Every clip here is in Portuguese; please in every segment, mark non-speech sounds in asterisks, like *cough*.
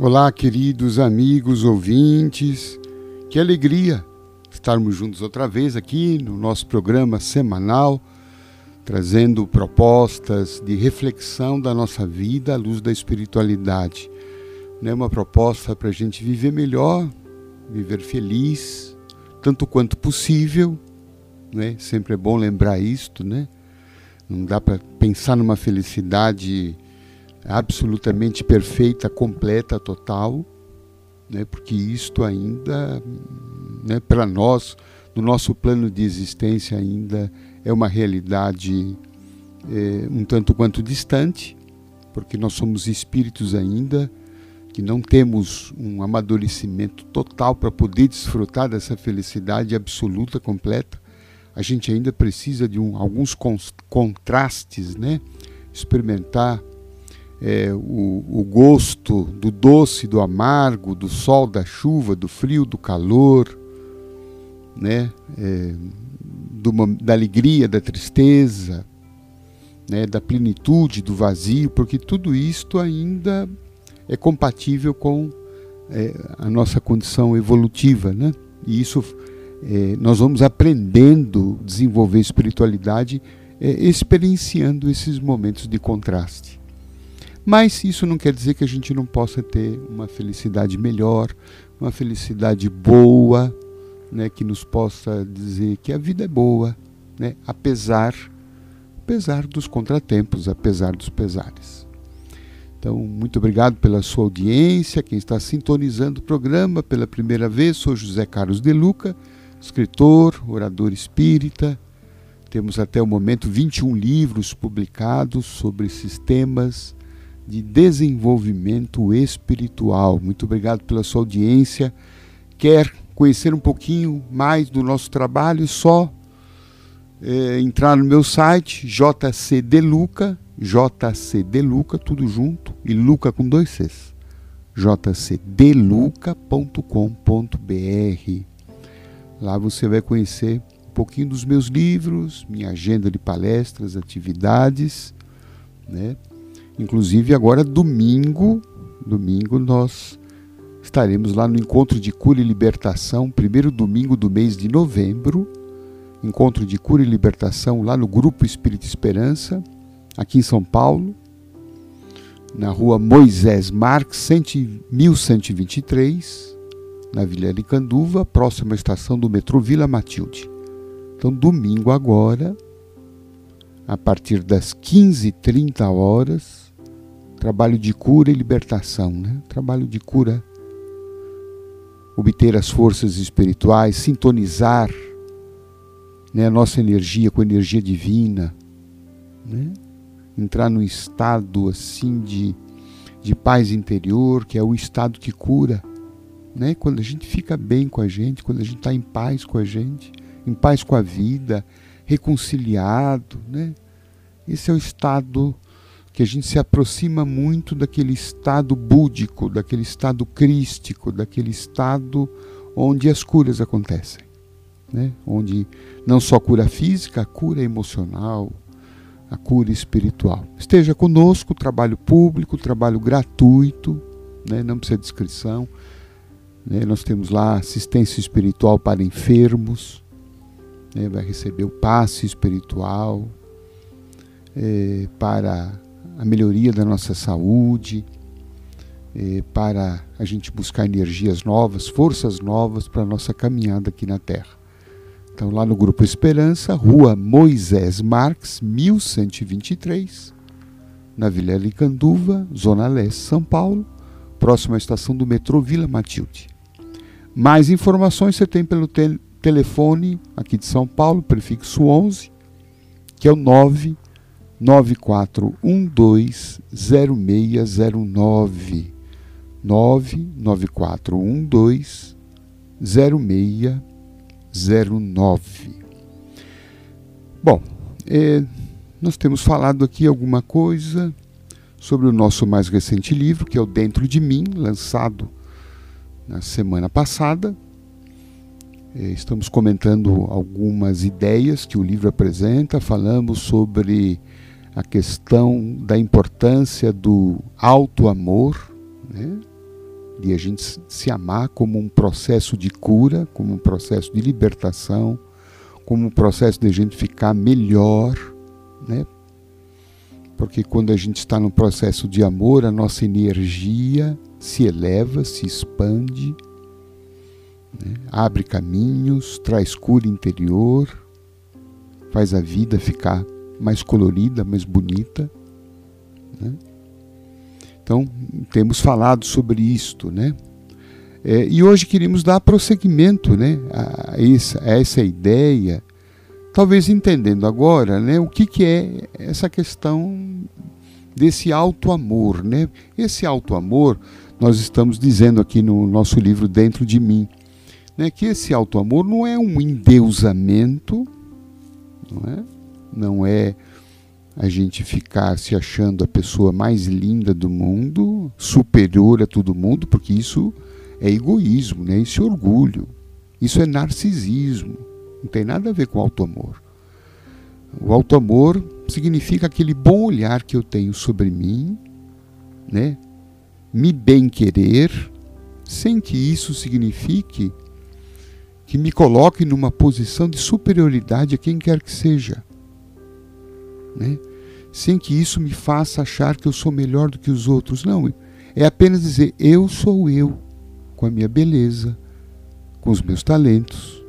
Olá, queridos amigos ouvintes, que alegria estarmos juntos outra vez aqui no nosso programa semanal, trazendo propostas de reflexão da nossa vida à luz da espiritualidade. Né? Uma proposta para a gente viver melhor, viver feliz, tanto quanto possível. Né? Sempre é bom lembrar isto, né? Não dá para pensar numa felicidade absolutamente perfeita, completa, total, né? porque isto ainda, né, para nós, no nosso plano de existência, ainda é uma realidade é, um tanto quanto distante, porque nós somos espíritos ainda que não temos um amadurecimento total para poder desfrutar dessa felicidade absoluta, completa. A gente ainda precisa de um, alguns contrastes, né? experimentar é, o, o gosto do doce, do amargo, do sol, da chuva, do frio, do calor, né? É, do, da alegria, da tristeza, né? da plenitude, do vazio, porque tudo isto ainda é compatível com é, a nossa condição evolutiva, né? E isso é, nós vamos aprendendo desenvolver espiritualidade é, experienciando esses momentos de contraste. Mas isso não quer dizer que a gente não possa ter uma felicidade melhor, uma felicidade boa, né, que nos possa dizer que a vida é boa, né, apesar, apesar dos contratempos, apesar dos pesares. Então, muito obrigado pela sua audiência, quem está sintonizando o programa pela primeira vez, sou José Carlos De Luca, escritor, orador espírita. Temos até o momento 21 livros publicados sobre esses temas de desenvolvimento espiritual. Muito obrigado pela sua audiência. Quer conhecer um pouquinho mais do nosso trabalho? Só é, entrar no meu site jcdeluca, jcdeluca, tudo junto, e Luca com dois Cs, jcdeluca.com.br. Lá você vai conhecer um pouquinho dos meus livros, minha agenda de palestras, atividades, né? Inclusive agora domingo, domingo nós estaremos lá no encontro de cura e libertação, primeiro domingo do mês de novembro, encontro de cura e libertação lá no grupo Espírito Esperança, aqui em São Paulo, na rua Moisés Marques, 1123, na Vila Aricanduva, próxima à estação do metrô Vila Matilde. Então, domingo agora, a partir das 15h30 horas, trabalho de cura e libertação, né? trabalho de cura, obter as forças espirituais, sintonizar né, a nossa energia com a energia divina, né? entrar num estado assim de, de paz interior, que é o estado que cura. Né? Quando a gente fica bem com a gente, quando a gente está em paz com a gente, em paz com a vida, reconciliado, né? Esse é o estado que a gente se aproxima muito daquele estado búdico, daquele estado crístico, daquele estado onde as curas acontecem. Né? Onde não só cura física, a cura emocional, a cura espiritual. Esteja conosco, trabalho público, trabalho gratuito, né? não precisa de inscrição. Né? Nós temos lá assistência espiritual para enfermos, né? vai receber o passe espiritual é, para a melhoria da nossa saúde, eh, para a gente buscar energias novas, forças novas para a nossa caminhada aqui na Terra. Então, lá no Grupo Esperança, Rua Moisés Marques, 1123, na Vila Licanduva, Zona Leste, São Paulo, próxima à estação do metrô Vila Matilde. Mais informações você tem pelo te telefone aqui de São Paulo, prefixo 11, que é o 9 94120609 994120609. Bom, é, nós temos falado aqui alguma coisa sobre o nosso mais recente livro, que é o Dentro de Mim, lançado na semana passada. É, estamos comentando algumas ideias que o livro apresenta, falamos sobre a questão da importância do alto amor, né? de a gente se amar como um processo de cura, como um processo de libertação, como um processo de a gente ficar melhor, né? Porque quando a gente está no processo de amor, a nossa energia se eleva, se expande, né? abre caminhos, traz cura interior, faz a vida ficar mais colorida, mais bonita. Né? Então, temos falado sobre isto, né? É, e hoje queríamos dar prosseguimento né, a, essa, a essa ideia, talvez entendendo agora né, o que, que é essa questão desse alto amor. Né? Esse alto amor, nós estamos dizendo aqui no nosso livro Dentro de Mim, né, que esse alto amor não é um endeusamento, não é? Não é a gente ficar se achando a pessoa mais linda do mundo, superior a todo mundo, porque isso é egoísmo, né? isso é orgulho, isso é narcisismo, não tem nada a ver com auto amor. O auto amor significa aquele bom olhar que eu tenho sobre mim, né? me bem querer, sem que isso signifique que me coloque numa posição de superioridade a quem quer que seja. Né? sem que isso me faça achar que eu sou melhor do que os outros. Não, é apenas dizer: eu sou eu, com a minha beleza, com os meus talentos.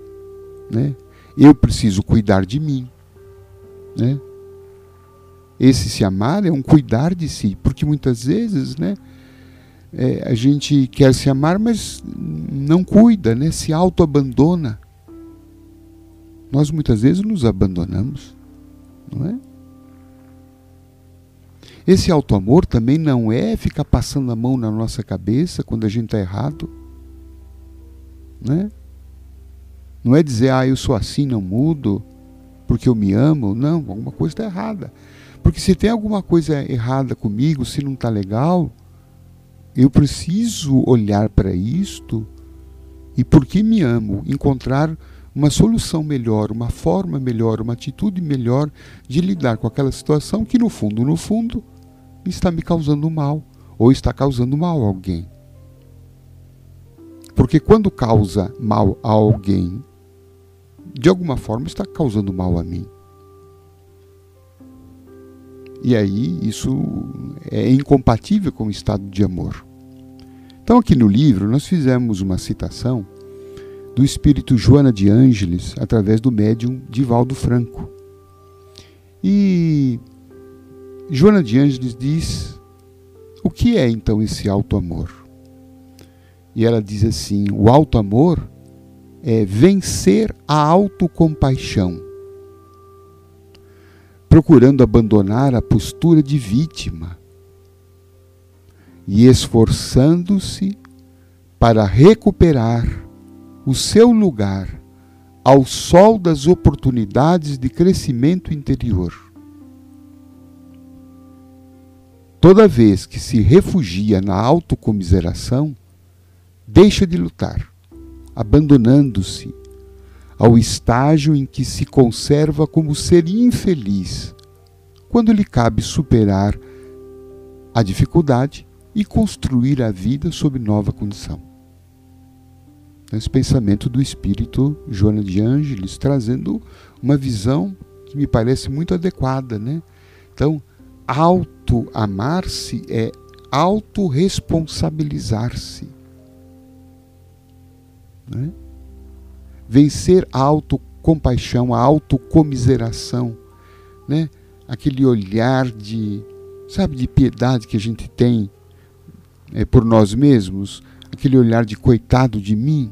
Né? Eu preciso cuidar de mim. Né? Esse se amar é um cuidar de si, porque muitas vezes né, é, a gente quer se amar, mas não cuida, né, se auto-abandona. Nós muitas vezes nos abandonamos, não é? Esse auto-amor também não é ficar passando a mão na nossa cabeça quando a gente está errado. Né? Não é dizer, ah, eu sou assim, não mudo, porque eu me amo. Não, alguma coisa está errada. Porque se tem alguma coisa errada comigo, se não está legal, eu preciso olhar para isto e, porque me amo, encontrar uma solução melhor, uma forma melhor, uma atitude melhor de lidar com aquela situação que, no fundo, no fundo, está me causando mal ou está causando mal a alguém. Porque quando causa mal a alguém, de alguma forma está causando mal a mim. E aí isso é incompatível com o estado de amor. Então, aqui no livro, nós fizemos uma citação do espírito Joana de Ângeles através do médium Divaldo Franco. E Joana de Ângeles diz: o que é então esse alto amor? E ela diz assim: o alto amor é vencer a autocompaixão, procurando abandonar a postura de vítima e esforçando-se para recuperar o seu lugar ao sol das oportunidades de crescimento interior. Toda vez que se refugia na autocomiseração, deixa de lutar, abandonando-se ao estágio em que se conserva como ser infeliz, quando lhe cabe superar a dificuldade e construir a vida sob nova condição. Esse pensamento do espírito Joana de Ângeles trazendo uma visão que me parece muito adequada, né? Então, auto-amar-se é autorresponsabilizar-se. Né? Vencer a autocompaixão, a autocomiseração, né? aquele olhar de, sabe, de piedade que a gente tem é, por nós mesmos, aquele olhar de coitado de mim.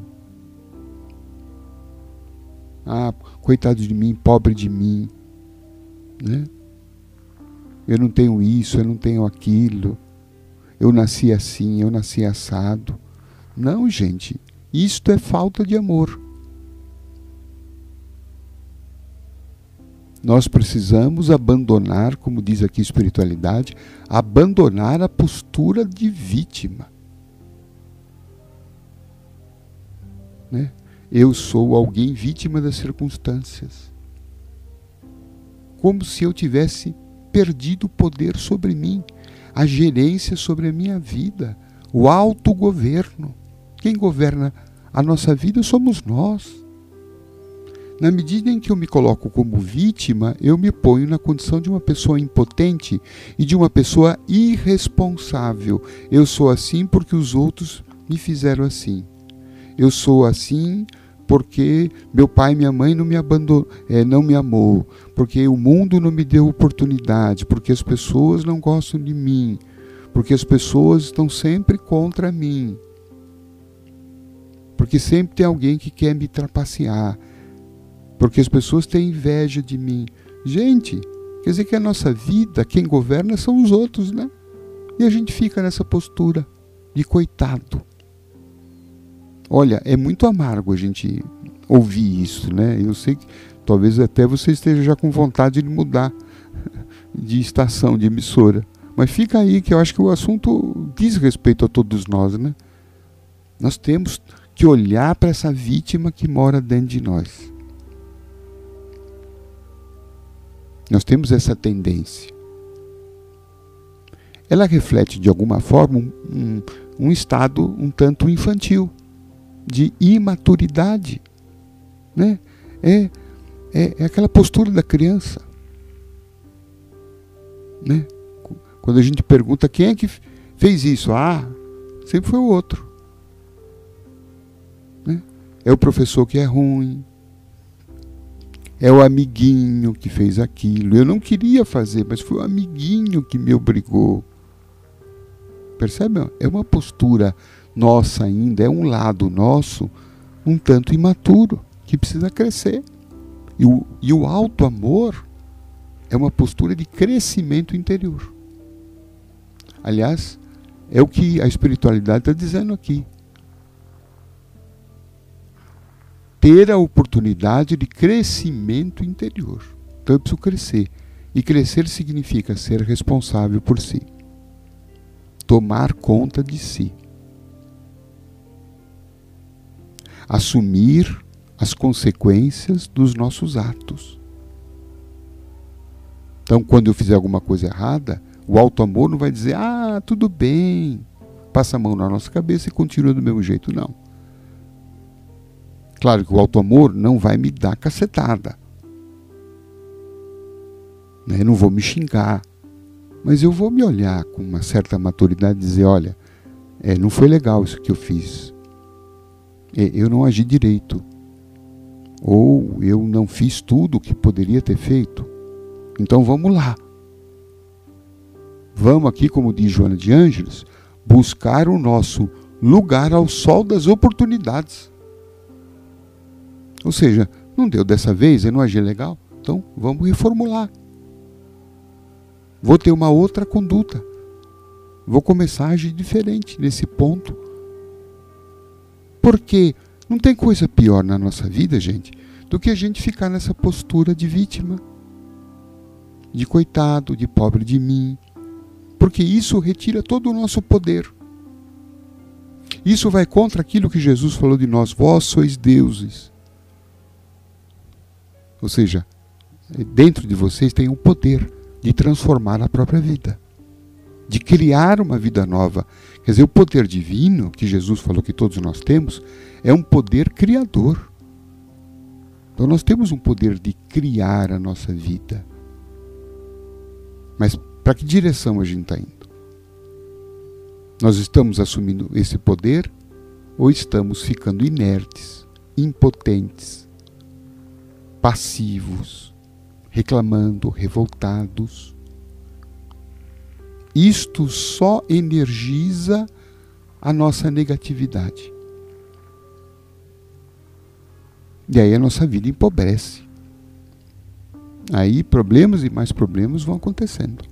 Ah, coitado de mim, pobre de mim. Né? Eu não tenho isso, eu não tenho aquilo, eu nasci assim, eu nasci assado. Não, gente, isto é falta de amor. Nós precisamos abandonar, como diz aqui a espiritualidade, abandonar a postura de vítima. Né? Eu sou alguém vítima das circunstâncias. Como se eu tivesse perdido o poder sobre mim, a gerência sobre a minha vida, o autogoverno. Quem governa a nossa vida somos nós. Na medida em que eu me coloco como vítima, eu me ponho na condição de uma pessoa impotente e de uma pessoa irresponsável. Eu sou assim porque os outros me fizeram assim. Eu sou assim porque meu pai e minha mãe não me abandonou, é, não me amou, porque o mundo não me deu oportunidade, porque as pessoas não gostam de mim, porque as pessoas estão sempre contra mim, porque sempre tem alguém que quer me trapacear, porque as pessoas têm inveja de mim. Gente, quer dizer que a nossa vida, quem governa são os outros, né? E a gente fica nessa postura de coitado. Olha, é muito amargo a gente ouvir isso, né? Eu sei que talvez até você esteja já com vontade de mudar *laughs* de estação, de emissora. Mas fica aí que eu acho que o assunto diz respeito a todos nós, né? Nós temos que olhar para essa vítima que mora dentro de nós. Nós temos essa tendência. Ela reflete de alguma forma um, um, um estado um tanto infantil, de imaturidade. Né? É, é, é aquela postura da criança. Né? Quando a gente pergunta quem é que fez isso, ah, sempre foi o outro. Né? É o professor que é ruim, é o amiguinho que fez aquilo. Eu não queria fazer, mas foi o amiguinho que me obrigou. Percebe? É uma postura nossa ainda, é um lado nosso um tanto imaturo, que precisa crescer. E o, e o alto amor é uma postura de crescimento interior. Aliás, é o que a espiritualidade está dizendo aqui. ter a oportunidade de crescimento interior. Então eu preciso crescer. E crescer significa ser responsável por si. Tomar conta de si. Assumir as consequências dos nossos atos. Então, quando eu fizer alguma coisa errada, o alto amor não vai dizer, ah, tudo bem, passa a mão na nossa cabeça e continua do mesmo jeito. Não Claro que o auto-amor não vai me dar cacetada. Né? Eu não vou me xingar. Mas eu vou me olhar com uma certa maturidade e dizer: olha, é, não foi legal isso que eu fiz. É, eu não agi direito. Ou eu não fiz tudo o que poderia ter feito. Então vamos lá. Vamos aqui, como diz Joana de Ângeles, buscar o nosso lugar ao sol das oportunidades. Ou seja, não deu dessa vez, eu não agi legal, então vamos reformular. Vou ter uma outra conduta. Vou começar a agir diferente nesse ponto. Porque não tem coisa pior na nossa vida, gente, do que a gente ficar nessa postura de vítima, de coitado, de pobre de mim. Porque isso retira todo o nosso poder. Isso vai contra aquilo que Jesus falou de nós: vós sois deuses. Ou seja, dentro de vocês tem um poder de transformar a própria vida, de criar uma vida nova. Quer dizer, o poder divino, que Jesus falou que todos nós temos, é um poder criador. Então nós temos um poder de criar a nossa vida. Mas para que direção a gente está indo? Nós estamos assumindo esse poder ou estamos ficando inertes, impotentes, passivos, reclamando, revoltados. Isto só energiza a nossa negatividade. E aí a nossa vida empobrece. Aí problemas e mais problemas vão acontecendo.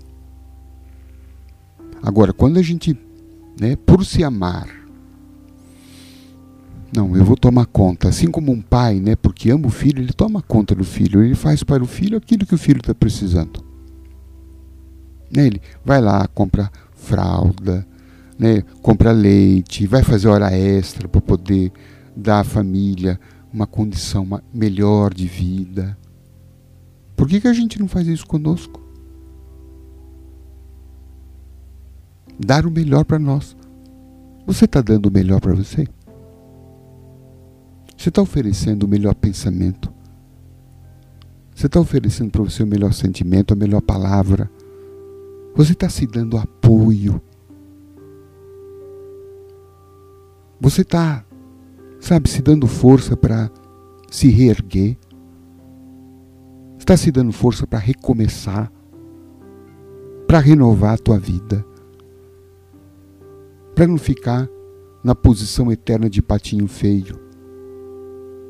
Agora, quando a gente, né, por se amar, não, eu vou tomar conta. Assim como um pai, né, porque ama o filho, ele toma conta do filho. Ele faz para o filho aquilo que o filho está precisando. Né, ele vai lá, compra fralda, né, compra leite, vai fazer hora extra para poder dar à família uma condição melhor de vida. Por que, que a gente não faz isso conosco? Dar o melhor para nós. Você está dando o melhor para você? Você está oferecendo o melhor pensamento? Você está oferecendo para você o melhor sentimento, a melhor palavra? Você está se dando apoio? Você está, sabe, se dando força para se reerguer? Está se dando força para recomeçar? Para renovar a tua vida? Para não ficar na posição eterna de patinho feio?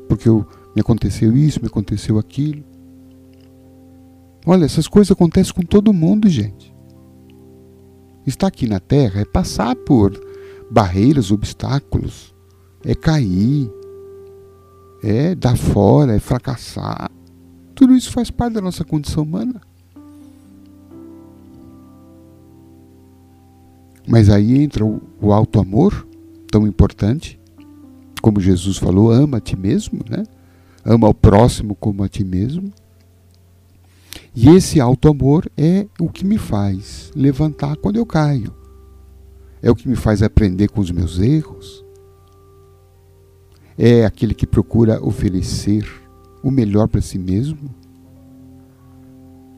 Porque eu, me aconteceu isso, me aconteceu aquilo. Olha, essas coisas acontecem com todo mundo, gente. Estar aqui na Terra é passar por barreiras, obstáculos, é cair, é dar fora, é fracassar. Tudo isso faz parte da nossa condição humana. Mas aí entra o, o alto amor, tão importante, como Jesus falou, ama a ti mesmo, né? Ama o próximo como a ti mesmo. E esse alto amor é o que me faz levantar quando eu caio. É o que me faz aprender com os meus erros. É aquele que procura oferecer o melhor para si mesmo.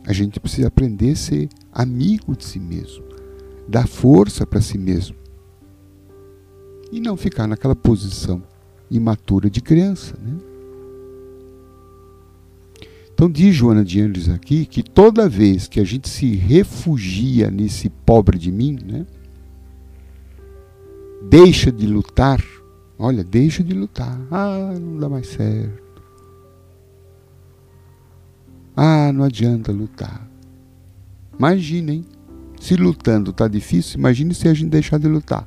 A gente precisa aprender a ser amigo de si mesmo, dar força para si mesmo e não ficar naquela posição imatura de criança. Né? Então diz Joana de Anjos aqui que toda vez que a gente se refugia nesse pobre de mim, né, deixa de lutar, olha, deixa de lutar. Ah, não dá mais certo. Ah, não adianta lutar. Imaginem, se lutando está difícil, imagine se a gente deixar de lutar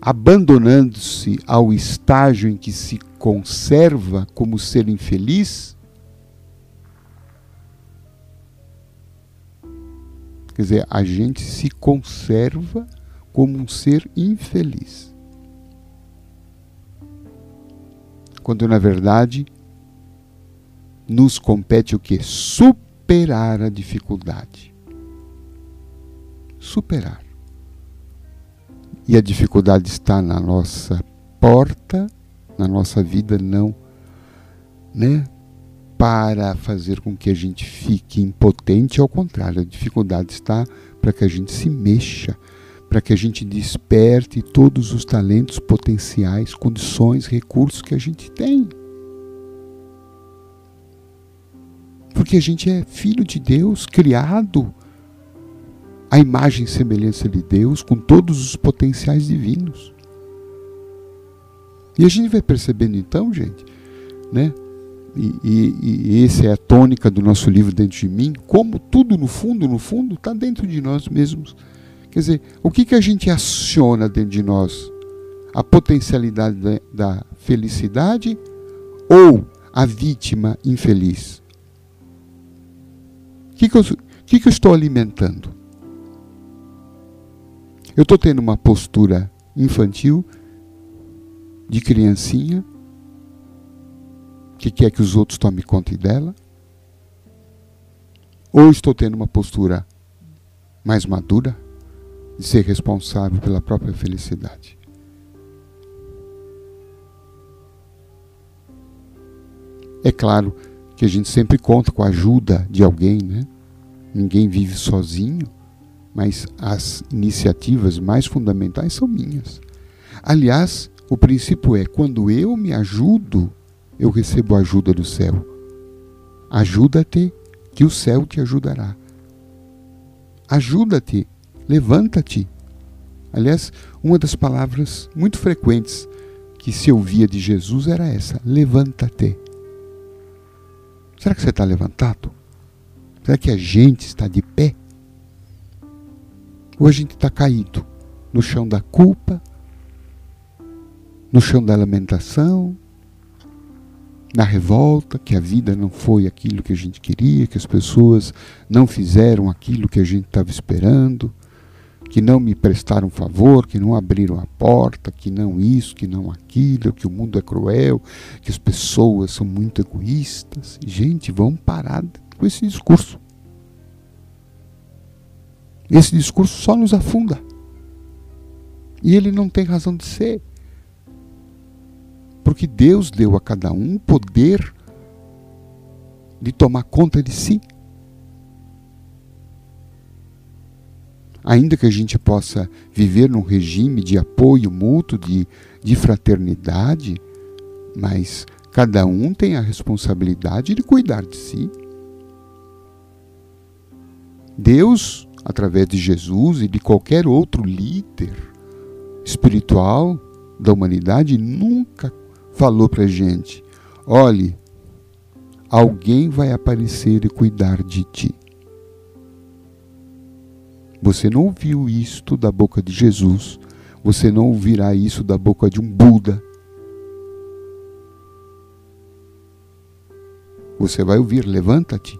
abandonando-se ao estágio em que se conserva como ser infeliz, quer dizer, a gente se conserva como um ser infeliz. Quando na verdade nos compete o que? Superar a dificuldade. Superar e a dificuldade está na nossa porta, na nossa vida, não, né? Para fazer com que a gente fique impotente, ao contrário, a dificuldade está para que a gente se mexa, para que a gente desperte todos os talentos potenciais, condições, recursos que a gente tem. Porque a gente é filho de Deus, criado a imagem e semelhança de Deus, com todos os potenciais divinos. E a gente vai percebendo então, gente, né? E, e, e esse é a tônica do nosso livro dentro de mim, como tudo no fundo, no fundo, está dentro de nós mesmos. Quer dizer, o que, que a gente aciona dentro de nós? A potencialidade da, da felicidade ou a vítima infeliz? O que, que, que, que eu estou alimentando? Eu estou tendo uma postura infantil, de criancinha, que quer que os outros tomem conta dela? Ou estou tendo uma postura mais madura, de ser responsável pela própria felicidade? É claro que a gente sempre conta com a ajuda de alguém, né? Ninguém vive sozinho mas as iniciativas mais fundamentais são minhas. Aliás, o princípio é: quando eu me ajudo, eu recebo a ajuda do céu. Ajuda-te, que o céu te ajudará. Ajuda-te, levanta-te. Aliás, uma das palavras muito frequentes que se ouvia de Jesus era essa: levanta-te. Será que você está levantado? Será que a gente está de pé? Ou a gente está caído no chão da culpa, no chão da lamentação, na revolta, que a vida não foi aquilo que a gente queria, que as pessoas não fizeram aquilo que a gente estava esperando, que não me prestaram favor, que não abriram a porta, que não isso, que não aquilo, que o mundo é cruel, que as pessoas são muito egoístas. Gente, vamos parar com esse discurso. Esse discurso só nos afunda. E ele não tem razão de ser. Porque Deus deu a cada um poder de tomar conta de si. Ainda que a gente possa viver num regime de apoio mútuo, de, de fraternidade, mas cada um tem a responsabilidade de cuidar de si. Deus, através de Jesus e de qualquer outro líder espiritual da humanidade, nunca falou para a gente: olhe, alguém vai aparecer e cuidar de ti. Você não ouviu isto da boca de Jesus, você não ouvirá isso da boca de um Buda. Você vai ouvir: levanta-te,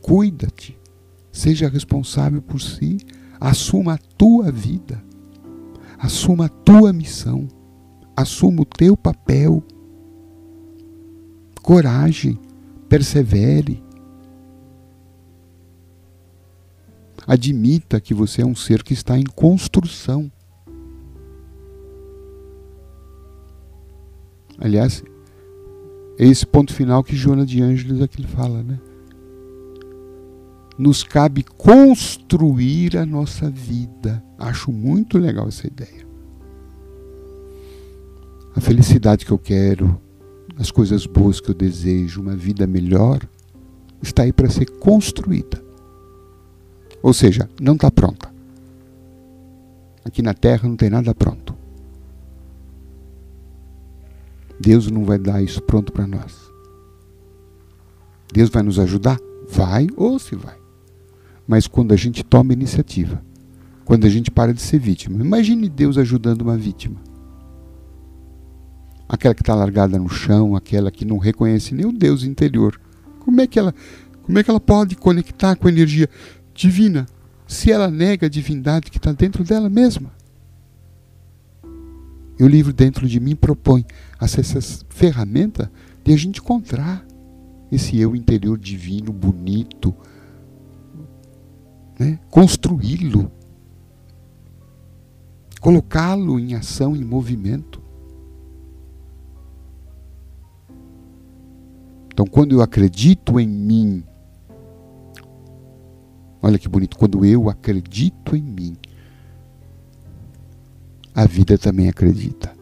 cuida-te, seja responsável por si, assuma a tua vida, assuma a tua missão, assuma o teu papel. Coragem, persevere. Admita que você é um ser que está em construção. Aliás, é esse ponto final que Joana de Ângeles aqui fala, né? Nos cabe construir a nossa vida. Acho muito legal essa ideia. A felicidade que eu quero, as coisas boas que eu desejo, uma vida melhor, está aí para ser construída. Ou seja, não está pronta. Aqui na terra não tem nada pronto. Deus não vai dar isso pronto para nós. Deus vai nos ajudar? Vai ou se vai. Mas quando a gente toma iniciativa, quando a gente para de ser vítima. Imagine Deus ajudando uma vítima aquela que está largada no chão, aquela que não reconhece nem o Deus interior. Como é que ela, como é que ela pode conectar com a energia divina se ela nega a divindade que está dentro dela mesma? E o livro dentro de mim propõe essa ferramenta de a gente encontrar esse eu interior divino, bonito, né? construí-lo, colocá-lo em ação, em movimento. Então, quando eu acredito em mim, olha que bonito, quando eu acredito em mim, a vida também acredita.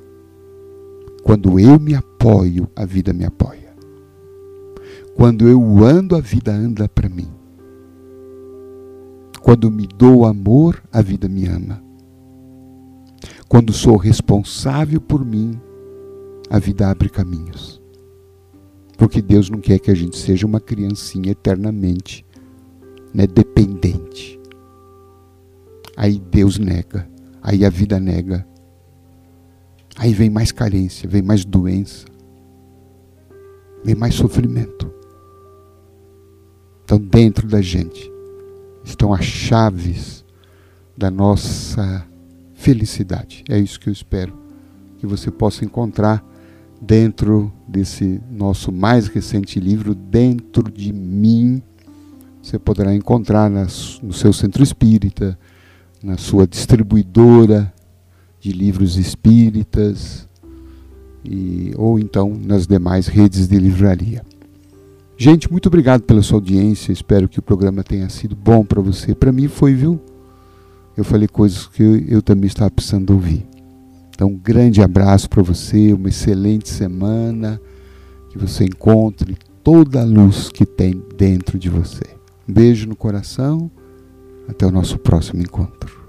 Quando eu me apoio, a vida me apoia. Quando eu ando, a vida anda para mim. Quando me dou amor, a vida me ama. Quando sou responsável por mim, a vida abre caminhos. Porque Deus não quer que a gente seja uma criancinha eternamente né, dependente. Aí Deus nega, aí a vida nega. Aí vem mais carência, vem mais doença, vem mais sofrimento. Então, dentro da gente estão as chaves da nossa felicidade. É isso que eu espero que você possa encontrar dentro desse nosso mais recente livro, Dentro de Mim. Você poderá encontrar no seu centro espírita, na sua distribuidora de livros espíritas, e, ou então nas demais redes de livraria. Gente, muito obrigado pela sua audiência. Espero que o programa tenha sido bom para você. Para mim foi, viu? Eu falei coisas que eu, também estava precisando ouvir. Então, um grande abraço para você, uma excelente semana, que você encontre toda a luz que tem dentro de você. Um beijo no coração, até o nosso próximo encontro.